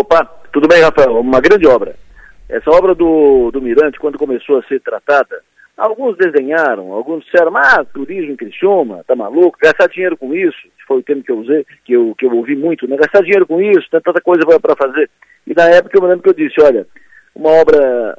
Opa, tudo bem, Rafael? Uma grande obra. Essa obra do, do Mirante, quando começou a ser tratada, alguns desenharam, alguns disseram, ah, turismo em Criciúma, tá maluco, gastar dinheiro com isso, foi o termo que eu usei, que eu, que eu ouvi muito, né? Gastar dinheiro com isso, tem tanta coisa para fazer. E na época eu me lembro que eu disse, olha, uma obra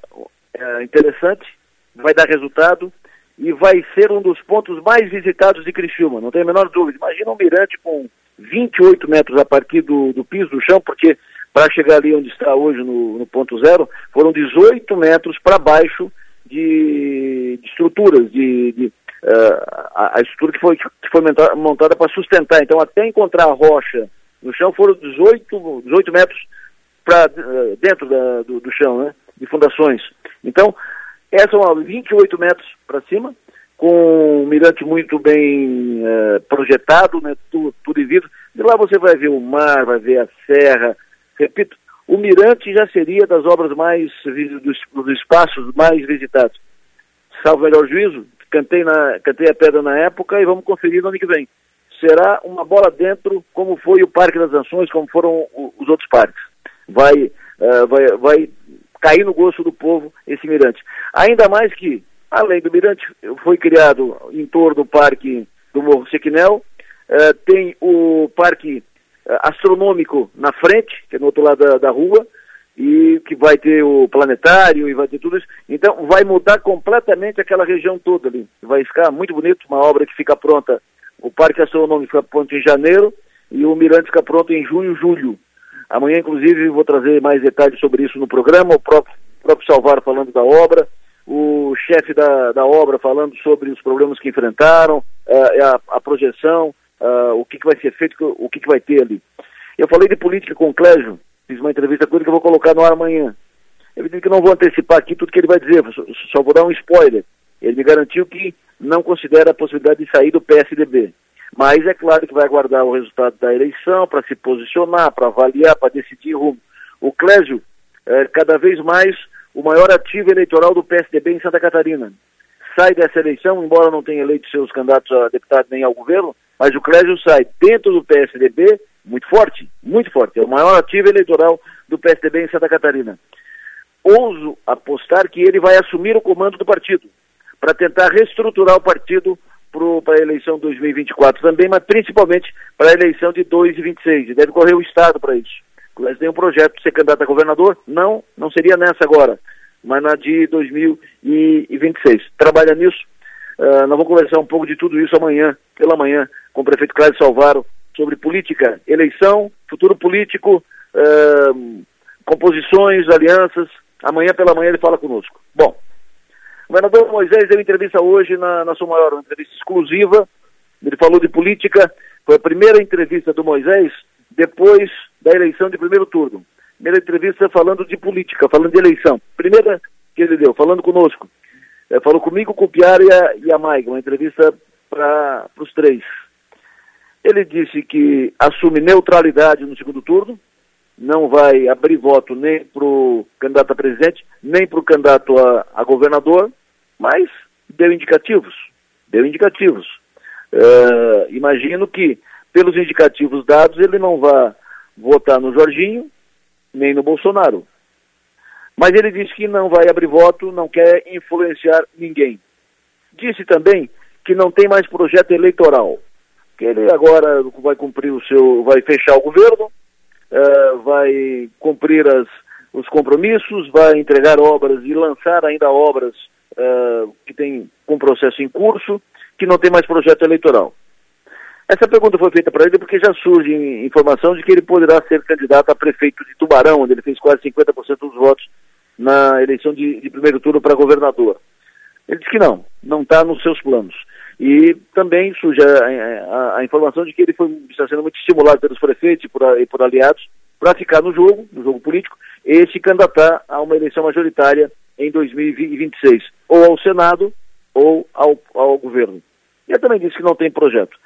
é, interessante, vai dar resultado e vai ser um dos pontos mais visitados de Criciúma, não tem a menor dúvida. Imagina um mirante com 28 metros a partir do, do piso do chão, porque para chegar ali onde está hoje no, no ponto zero, foram 18 metros para baixo de, de, estruturas, de, de uh, a, a, estrutura que foi, que foi montada para sustentar. Então, até encontrar a rocha no chão, foram 18, 18 metros para uh, dentro da, do, do, chão, né, de fundações. Então, essa é uma 28 metros para cima, com um mirante muito bem uh, projetado, né, tudo, tudo em vidro. De lá você vai ver o mar, vai ver a serra, Repito, o Mirante já seria das obras mais, dos, dos espaços mais visitados. Salvo melhor juízo, cantei, na, cantei a pedra na época e vamos conferir no ano que vem. Será uma bola dentro, como foi o Parque das Nações, como foram os outros parques. Vai, uh, vai, vai cair no gosto do povo esse mirante. Ainda mais que, além do mirante, foi criado em torno do Parque do Morro Sequinel, uh, tem o Parque astronômico na frente, que é no outro lado da, da rua, e que vai ter o planetário e vai ter tudo isso. Então vai mudar completamente aquela região toda ali. Vai ficar muito bonito, uma obra que fica pronta. O Parque Astronômico fica pronto em janeiro e o Mirante fica pronto em junho, julho. Amanhã, inclusive, vou trazer mais detalhes sobre isso no programa, o próprio, próprio Salvar falando da obra, o chefe da, da obra falando sobre os problemas que enfrentaram, uh, a, a projeção, uh, o que, que vai ser feito, o que, que vai ter ali. Eu falei de política com o Clésio, fiz uma entrevista com ele que eu vou colocar no ar amanhã. Eu disse que não vou antecipar aqui tudo que ele vai dizer, só, só vou dar um spoiler. Ele me garantiu que não considera a possibilidade de sair do PSDB. Mas é claro que vai aguardar o resultado da eleição para se posicionar, para avaliar, para decidir rumo. O Clésio é cada vez mais o maior ativo eleitoral do PSDB em Santa Catarina. Sai dessa eleição, embora não tenha eleito seus candidatos a deputado nem ao governo, mas o Clésio sai dentro do PSDB muito forte, muito forte. É o maior ativo eleitoral do PSDB em Santa Catarina. Ouso apostar que ele vai assumir o comando do partido para tentar reestruturar o partido para a eleição 2024 também, mas principalmente para a eleição de 2026. E deve correr o Estado para isso. O Clésio tem um projeto de ser candidato a governador? Não, não seria nessa agora, mas na de 2026. Trabalha nisso. Uh, nós vamos conversar um pouco de tudo isso amanhã, pela manhã, com o prefeito Cláudio Salvaro sobre política, eleição, futuro político, uh, composições, alianças. Amanhã pela manhã ele fala conosco. Bom, o governador Moisés deu entrevista hoje na, na sua maior, uma entrevista exclusiva. Ele falou de política. Foi a primeira entrevista do Moisés depois da eleição de primeiro turno. Primeira entrevista falando de política, falando de eleição. Primeira que ele deu, falando conosco. É, falou comigo, com o Piara e a, e a Maiga, uma entrevista para os três. Ele disse que assume neutralidade no segundo turno, não vai abrir voto nem para o candidato a presidente, nem para o candidato a, a, governador, mas deu indicativos. Deu indicativos. Uh, imagino que, pelos indicativos dados, ele não vai votar no Jorginho, nem no Bolsonaro. Mas ele disse que não vai abrir voto, não quer influenciar ninguém. Disse também que não tem mais projeto eleitoral, que ele agora vai cumprir o seu, vai fechar o governo, uh, vai cumprir as, os compromissos, vai entregar obras e lançar ainda obras uh, que tem um processo em curso, que não tem mais projeto eleitoral. Essa pergunta foi feita para ele porque já surge informação de que ele poderá ser candidato a prefeito de Tubarão, onde ele fez quase 50% dos votos na eleição de, de primeiro turno para governador. Ele disse que não, não está nos seus planos. E também surge a, a, a, informação de que ele foi, está sendo muito estimulado pelos prefeitos e por, e por aliados para ficar no jogo, no jogo político, e se candidatar a uma eleição majoritária em 2026, ou ao Senado ou ao, ao governo. E ele também disse que não tem projeto.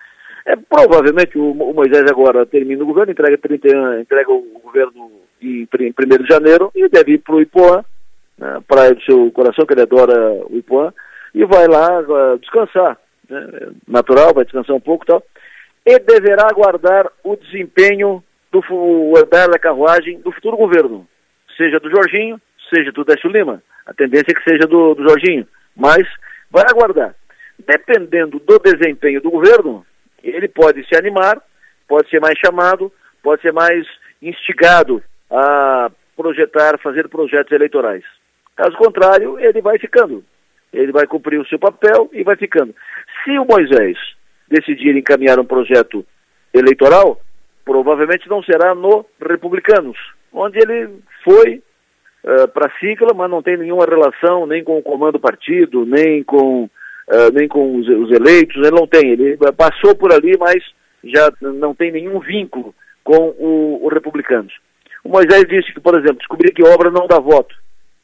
É, provavelmente o, o Moisés agora termina o governo, entrega, 30, entrega o governo em, em 1 de janeiro e deve ir para o Ipoã, né, praia do seu coração, que ele adora o Ipoã, e vai lá uh, descansar. Né, natural, vai descansar um pouco e tal. E deverá aguardar o desempenho do o andar da carruagem do futuro governo, seja do Jorginho, seja do Décio Lima. A tendência é que seja do, do Jorginho, mas vai aguardar. Dependendo do desempenho do governo, ele pode se animar, pode ser mais chamado, pode ser mais instigado a projetar, fazer projetos eleitorais. Caso contrário, ele vai ficando. Ele vai cumprir o seu papel e vai ficando. Se o Moisés decidir encaminhar um projeto eleitoral, provavelmente não será no Republicanos, onde ele foi uh, para a sigla, mas não tem nenhuma relação nem com o comando do partido, nem com, uh, nem com os, os, eleitos, ele não tem. Ele passou por ali, mas já não tem nenhum vínculo com o, o Republicanos. O Moisés disse que, por exemplo, descobri que obra não dá voto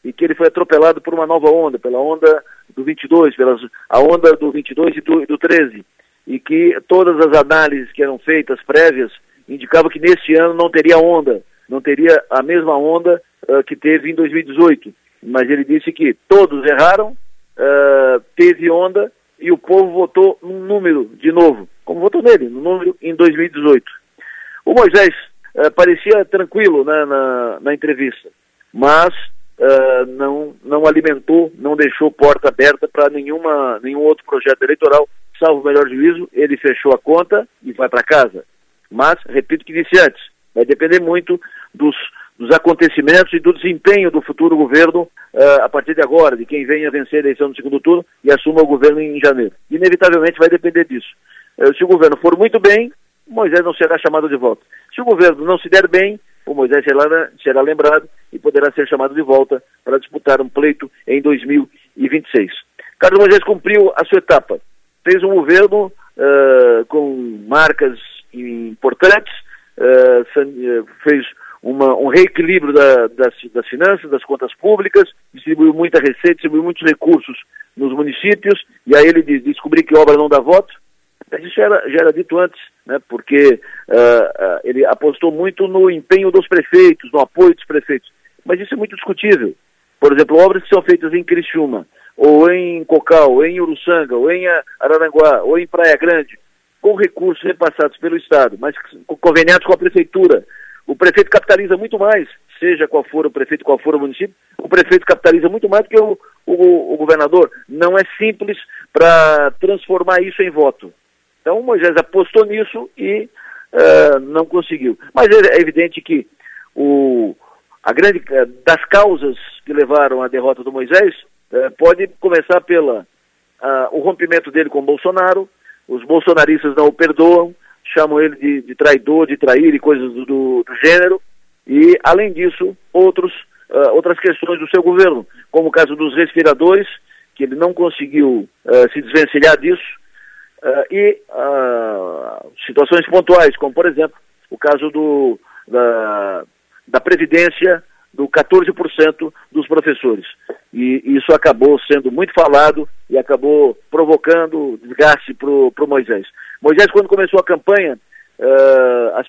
e que ele foi atropelado por uma nova onda, pela onda do 22, pela a onda do 22 e do, do 13, e que todas as análises que eram feitas prévias indicavam que neste ano não teria onda, não teria a mesma onda uh, que teve em 2018. Mas ele disse que todos erraram, uh, teve onda e o povo votou num número de novo, como votou nele, no número em 2018. O Moisés uh, parecia tranquilo né, na, na entrevista, mas uh, não, não alimentou, não deixou porta aberta para nenhuma nenhum outro projeto eleitoral, salvo o melhor juízo, ele fechou a conta e vai para casa. Mas, repito o que disse antes, vai depender muito dos, dos acontecimentos e do desempenho do futuro governo uh, a partir de agora, de quem venha vencer a eleição no segundo turno e assuma o governo em janeiro. Inevitavelmente vai depender disso. Uh, se o governo for muito bem, Moisés não será chamado de volta. Se o governo não se der bem, o Moisés será, será lembrado e poderá ser chamado de volta para disputar um pleito em 2026. Carlos Moisés cumpriu a sua etapa. Fez um governo uh, com marcas importantes, fez uma, um reequilíbrio da, das, das, finanças, das contas públicas, distribuiu muita receita, distribuiu muitos recursos nos municípios, e aí ele descobriu que obra não dá voto, mas isso já era, já era dito antes, né, porque uh, uh, ele apostou muito no empenho dos prefeitos, no apoio dos prefeitos. Mas isso é muito discutível. Por exemplo, obras que são feitas em Criciúma, ou em Cocal, ou em Uruçanga, ou em Araranguá, ou em Praia Grande, com recursos repassados pelo Estado, mas conveniados com a prefeitura. O prefeito capitaliza muito mais, seja qual for o prefeito, qual for o município, o prefeito capitaliza muito mais do que o, o, o governador. Não é simples para transformar isso em voto. Então Moisés apostou nisso e uh, não conseguiu. Mas é evidente que o, a grande eh, das causas que levaram à derrota do Moisés uh, pode começar pela uh, o rompimento dele com Bolsonaro. Os bolsonaristas não o perdoam, chamam ele de, de traidor, de trair e coisas do, do, do gênero. E além disso, outros outras questões do seu governo, como o caso dos respiradores, que ele não conseguiu se desvencilhar disso Uh, e uh, situações pontuais, como por exemplo o caso do, da, da previdência do 14% dos professores. E isso acabou sendo muito falado e acabou provocando desgaste para o Moisés. Moisés, quando começou a campanha, uh, as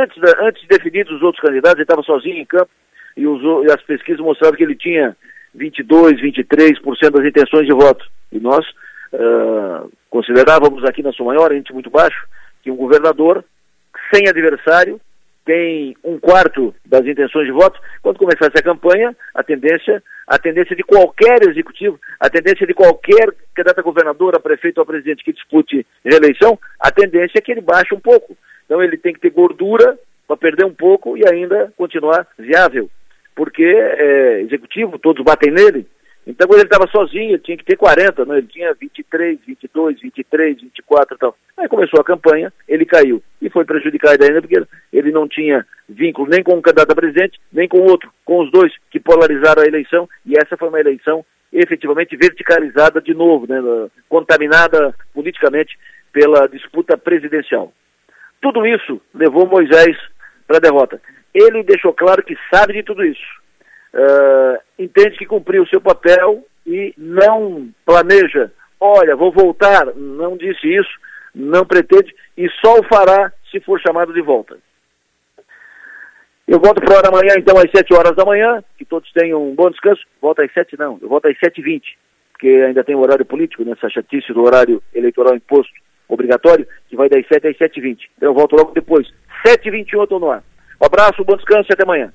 antes, da, antes de definir os outros candidatos, ele estava sozinho em campo e, e as pesquisas mostravam que ele tinha 22, 23% das intenções de voto. E nós uh, considerávamos aqui na sua maior, índice muito baixo, que um governador sem adversário tem um quarto das intenções de voto. Quando começasse a campanha, a tendência, a tendência de qualquer executivo, a tendência de qualquer candidato a governador, a prefeito ou a presidente que dispute reeleição, a tendência é que ele baixe um pouco. Então ele tem que ter gordura para perder um pouco e ainda continuar viável. Porque é executivo, todos batem nele, então, quando ele estava sozinho, tinha que ter 40, né? ele tinha 23, 22, 23, 24 e tal. Aí começou a campanha, ele caiu. E foi prejudicado ainda porque ele não tinha vínculo nem com o candidato a presidente, nem com outro, com os dois que polarizaram a eleição. E essa foi uma eleição efetivamente verticalizada de novo, né? contaminada politicamente pela disputa presidencial. Tudo isso levou Moisés para a derrota. Ele deixou claro que sabe de tudo isso uh, entende que cumpriu o seu papel e não planeja, olha, vou voltar, não disse isso, não pretende e só o fará se for chamado de volta. Eu volto para hora amanhã, então, às 7 horas da manhã, que todos tenham um bom descanso. Volto às 7 não, eu volto às 7h20, porque ainda tem o horário político, nessa chatice do horário eleitoral imposto obrigatório, que vai das 7 às 7h20. Então eu volto logo depois. 7h21 eu estou no ar. Um abraço, bom descanso e até amanhã.